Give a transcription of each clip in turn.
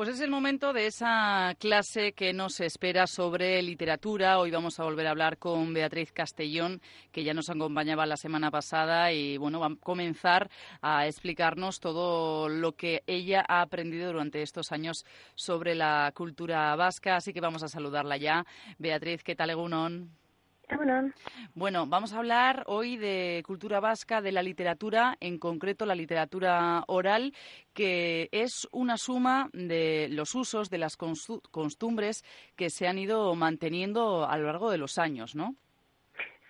Pues es el momento de esa clase que nos espera sobre literatura. Hoy vamos a volver a hablar con Beatriz Castellón, que ya nos acompañaba la semana pasada y bueno, va a comenzar a explicarnos todo lo que ella ha aprendido durante estos años sobre la cultura vasca. Así que vamos a saludarla ya. Beatriz, ¿qué tal, Egunon? Bueno, vamos a hablar hoy de cultura vasca, de la literatura, en concreto la literatura oral, que es una suma de los usos, de las costumbres que se han ido manteniendo a lo largo de los años, ¿no?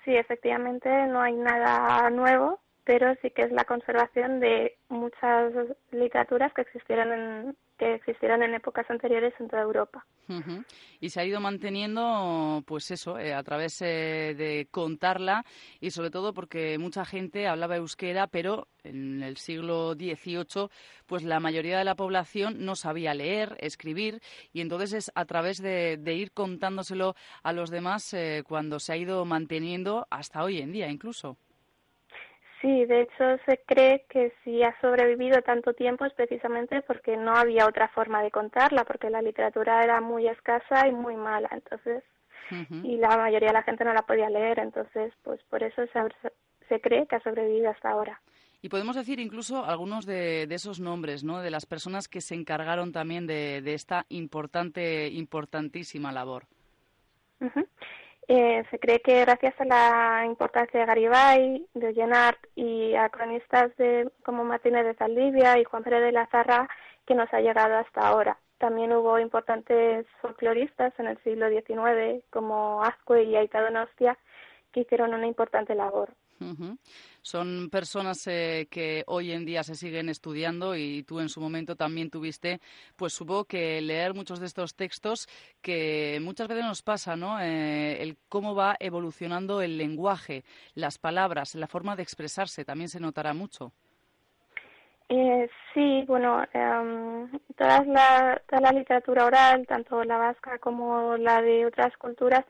Sí, efectivamente, no hay nada nuevo, pero sí que es la conservación de muchas literaturas que existieron en, que existieran en épocas anteriores en toda Europa. Y se ha ido manteniendo, pues eso, eh, a través eh, de contarla y sobre todo porque mucha gente hablaba euskera, pero en el siglo XVIII, pues la mayoría de la población no sabía leer, escribir y entonces es a través de, ir contándoselo a los demás eh, cuando se ha ido manteniendo hasta hoy en día incluso. Sí, de hecho se cree que si ha sobrevivido tanto tiempo es precisamente porque no había otra forma de contarla, porque la literatura era muy escasa y muy mala, entonces, y la mayoría de la gente no la podía leer, entonces, pues por eso se, se cree que ha sobrevivido hasta ahora. Y podemos decir incluso algunos de, esos nombres, ¿no? De las personas que se encargaron también de, de esta importante, importantísima labor. Eh, se cree que gracias a la importancia de Garibay, de Ollenart y a cronistas de, como Martínez de Zaldivia y Juan Pérez de la Zarra, que nos ha llegado hasta ahora. También hubo importantes folcloristas en el siglo XIX, como Azcue y Aita Donostia, que hicieron una importante labor. Son personas eh, que hoy en día se siguen estudiando y tú en su momento también tuviste, pues supongo que leer muchos de estos textos que muchas veces nos pasa, ¿no? Eh, el cómo va evolucionando el lenguaje, las palabras, la forma de expresarse, también se notará mucho. Eh, sí, bueno, em, toda, la, toda la literatura oral, tanto la vasca como la de otras culturas,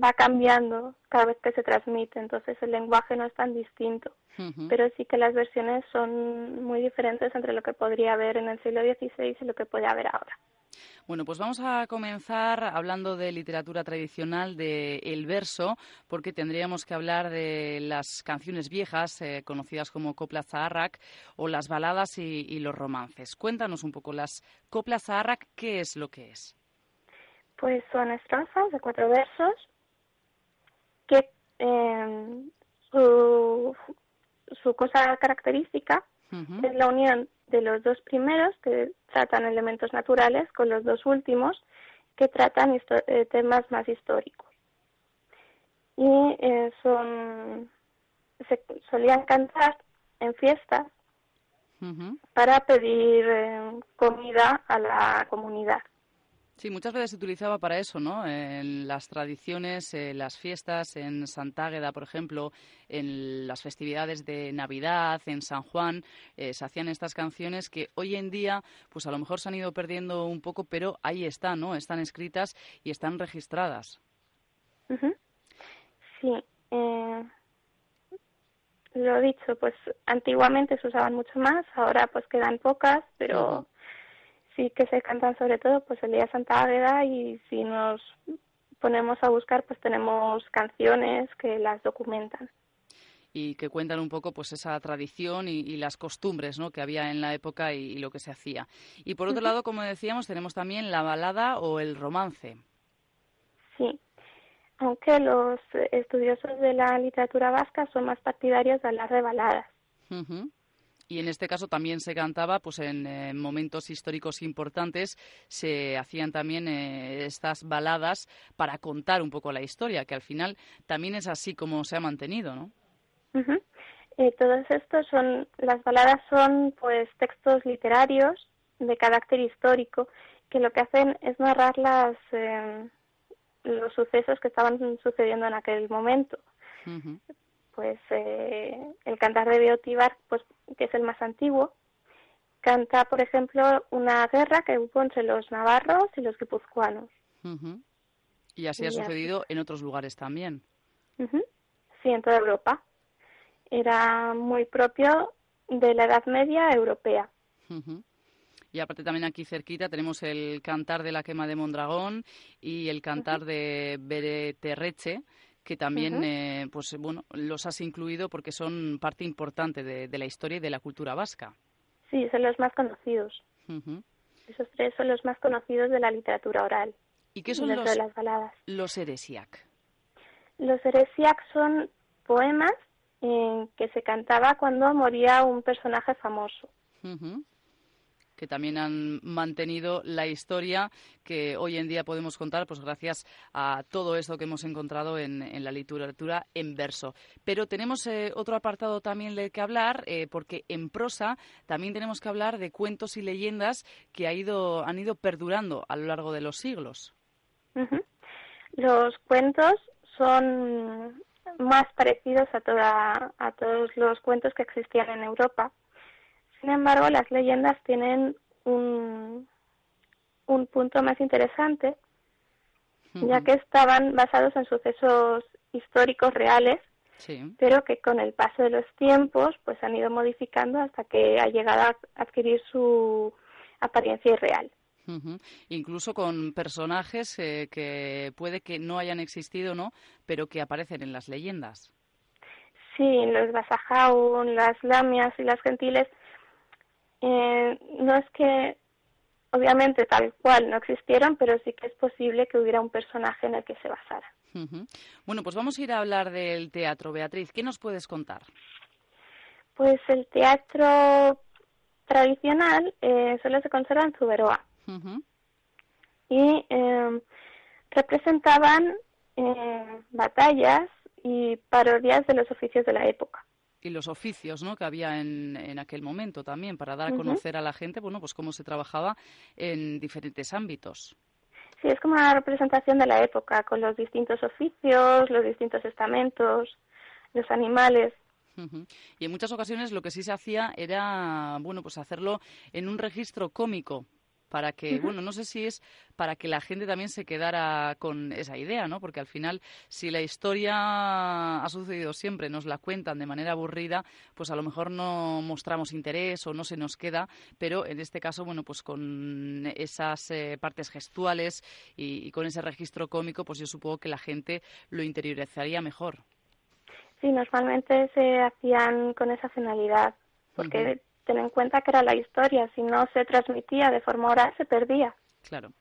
va cambiando cada vez que se transmite, entonces el lenguaje no es tan distinto, pero sí que las versiones son muy diferentes entre lo que podría haber en el siglo XVI y lo que puede haber ahora. Bueno, pues vamos a comenzar hablando de literatura tradicional, de el verso, porque tendríamos que hablar de las canciones viejas, eh, conocidas como copla zaharrak, o las baladas y, y, los romances. Cuéntanos un poco, las coplas zaharrak, ¿qué es lo que es? Pues son estrofas de cuatro versos eh, su, su cosa característica es la unión de los dos primeros que tratan elementos naturales con los dos últimos que tratan eh, temas más históricos. Y eh, son, se solían cantar en fiestas para pedir eh, comida a la comunidad. Sí, muchas veces se utilizaba para eso, ¿no? En las tradiciones, en las fiestas, en Santágueda, por ejemplo, en las festividades de Navidad, en San Juan, eh, se hacían estas canciones que hoy en día, pues a lo mejor se han ido perdiendo un poco, pero ahí están, ¿no? Están escritas y están registradas. Sí. Eh, lo dicho, pues antiguamente se usaban mucho más, ahora pues quedan pocas, pero sí que se cantan sobre todo pues el día Santa Águeda y si nos ponemos a buscar pues tenemos canciones que las documentan y que cuentan un poco pues esa tradición y, las costumbres ¿no? que había en la época y, lo que se hacía. Y por otro lado, como decíamos, tenemos también la balada o el romance. Sí, aunque los estudiosos de la literatura vasca son más partidarios de hablar de baladas y en este caso también se cantaba pues en eh, momentos históricos importantes se hacían también eh, estas baladas para contar un poco la historia que al final también es así como se ha mantenido no eh, todos estos son las baladas son pues textos literarios de carácter histórico que lo que hacen es narrar las eh, los sucesos que estaban sucediendo en aquel momento. Pues eh, el cantar de Beotíbar, pues que es el más antiguo, canta, por ejemplo, una guerra que hubo entre los navarros y los guipuzcoanos. Y así ha sucedido en otros lugares también. Sí, en toda Europa. Era muy propio de la Edad Media europea. Y aparte también aquí cerquita tenemos el cantar de la quema de Mondragón y el cantar de Bereterreche, que también eh, pues bueno los has incluido porque son parte importante de, la historia y de la cultura vasca. Sí, son los más conocidos. Esos tres son los más conocidos de la literatura oral. ¿Y qué son los, de las baladas. los Heresiac? Los Heresiac son poemas eh, que se cantaba cuando moría un personaje famoso que también han mantenido la historia que hoy en día podemos contar, pues gracias a todo esto que hemos encontrado en, la literatura en verso. Pero tenemos eh, otro apartado también del que hablar, eh, porque en prosa también tenemos que hablar de cuentos y leyendas que ha ido, han ido perdurando a lo largo de los siglos. Los cuentos son más parecidos a, toda, a todos los cuentos que existían en Europa sin embargo, las leyendas tienen un, un punto más interesante, ya que estaban basados en sucesos históricos reales, pero que con el paso de los tiempos pues han ido modificando hasta que ha llegado a adquirir su apariencia irreal. Incluso con personajes eh, que puede que no hayan existido, ¿no? Pero que aparecen en las leyendas. Sí, los Basajaun, las Lamias y las Gentiles eh, no es que obviamente tal cual no existieron, pero sí que es posible que hubiera un personaje en el que se basara. Bueno, pues vamos a ir a hablar del teatro. Beatriz, ¿qué nos puedes contar? Pues el teatro tradicional eh, solo se conserva en Zuberoa. Y em, representaban eh, batallas y parodias de los oficios de la época y los oficios ¿no? que había en, en aquel momento también, para dar a conocer a la gente bueno, pues cómo se trabajaba en diferentes ámbitos. Sí, es como una representación de la época, con los distintos oficios, los distintos estamentos, los animales. Y en muchas ocasiones lo que sí se hacía era, bueno, pues hacerlo en un registro cómico, para que, bueno, no sé si es para que la gente también se quedara con esa idea, ¿no? Porque al final, si la historia ha sucedido siempre, nos la cuentan de manera aburrida, pues a lo mejor no mostramos interés o no se nos queda, pero en este caso, bueno, pues con esas eh, partes gestuales y, con ese registro cómico, pues yo supongo que la gente lo interiorizaría mejor. Sí, normalmente se hacían con esa finalidad, porque ten en cuenta que era la historia, si no se transmitía de forma oral se perdía. Claro.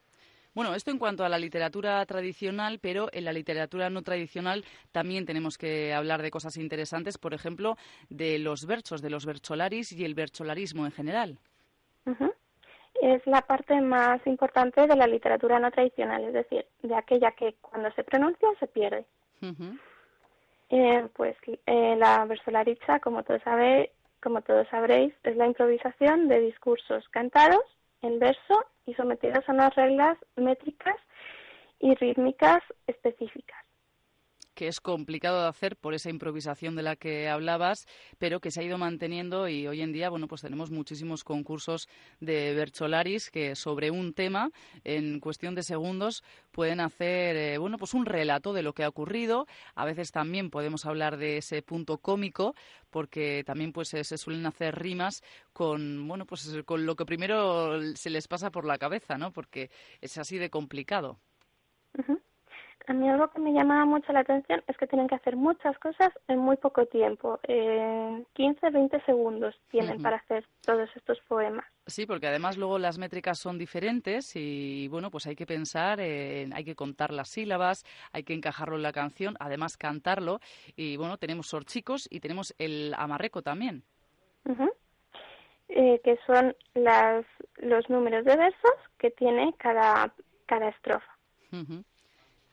Bueno, esto en cuanto a la literatura tradicional, pero en la literatura no tradicional también tenemos que hablar de cosas interesantes, por ejemplo, de los versos, de los vercholaris y el vercholarismo en general. Es la parte más importante de la literatura no tradicional, es decir, de aquella que cuando se pronuncia se pierde. eh, pues eh, la versolaricha, como todos sabéis, como todos sabréis, es la improvisación de discursos cantados en verso y sometidos a unas reglas métricas y rítmicas específicas que es complicado de hacer por esa improvisación de la que hablabas, pero que se ha ido manteniendo y hoy en día, bueno, pues tenemos muchísimos concursos de Bercholaris que sobre un tema, en cuestión de segundos, pueden hacer, eh, bueno, pues un relato de lo que ha ocurrido. A veces también podemos hablar de ese punto cómico, porque también pues se suelen hacer rimas con, bueno, pues con lo que primero se les pasa por la cabeza, ¿no? Porque es así de complicado. A mí algo que me llamaba mucho la atención es que tienen que hacer muchas cosas en muy poco tiempo. Eh, 15, 20 segundos tienen para hacer todos estos poemas. Sí, porque además luego las métricas son diferentes y bueno, pues hay que pensar, hay que contar las sílabas, hay que encajarlo en la canción, además cantarlo y bueno, tenemos sorchicos y tenemos el amarreco también. eh, que son las, los números de versos que tiene cada, cada estrofa.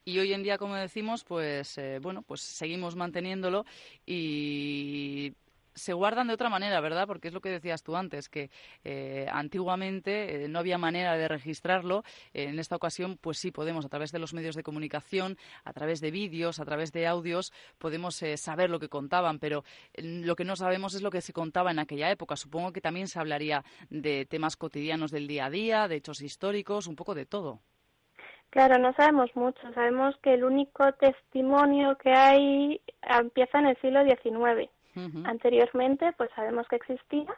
Y hoy en día, como decimos, pues eh, bueno, pues seguimos manteniéndolo y se guardan de otra manera, ¿verdad? Porque es lo que decías tú antes, que eh, antiguamente eh, no había manera de registrarlo. en esta ocasión, pues sí, podemos, a través de los medios de comunicación, a través de vídeos, a través de audios, podemos saber lo que contaban, pero lo que no sabemos es lo que se contaba en aquella época. Supongo que también se hablaría de temas cotidianos del día a día, de hechos históricos, un poco de todo. Claro, no sabemos mucho. Sabemos que el único testimonio que hay empieza en el siglo XIX. Anteriormente, pues sabemos que existía,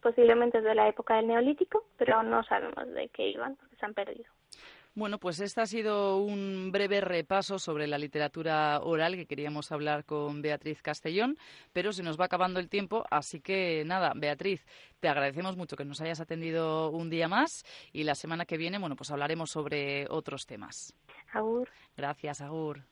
posiblemente desde la época del Neolítico, pero no sabemos de qué iban porque se han perdido. Bueno, pues este ha sido un breve repaso sobre la literatura oral que queríamos hablar con Beatriz Castellón, pero se nos va acabando el tiempo, así que nada, Beatriz, te agradecemos mucho que nos hayas atendido un día más y la semana que viene, bueno, pues hablaremos sobre otros temas. Agur. Gracias, Agur.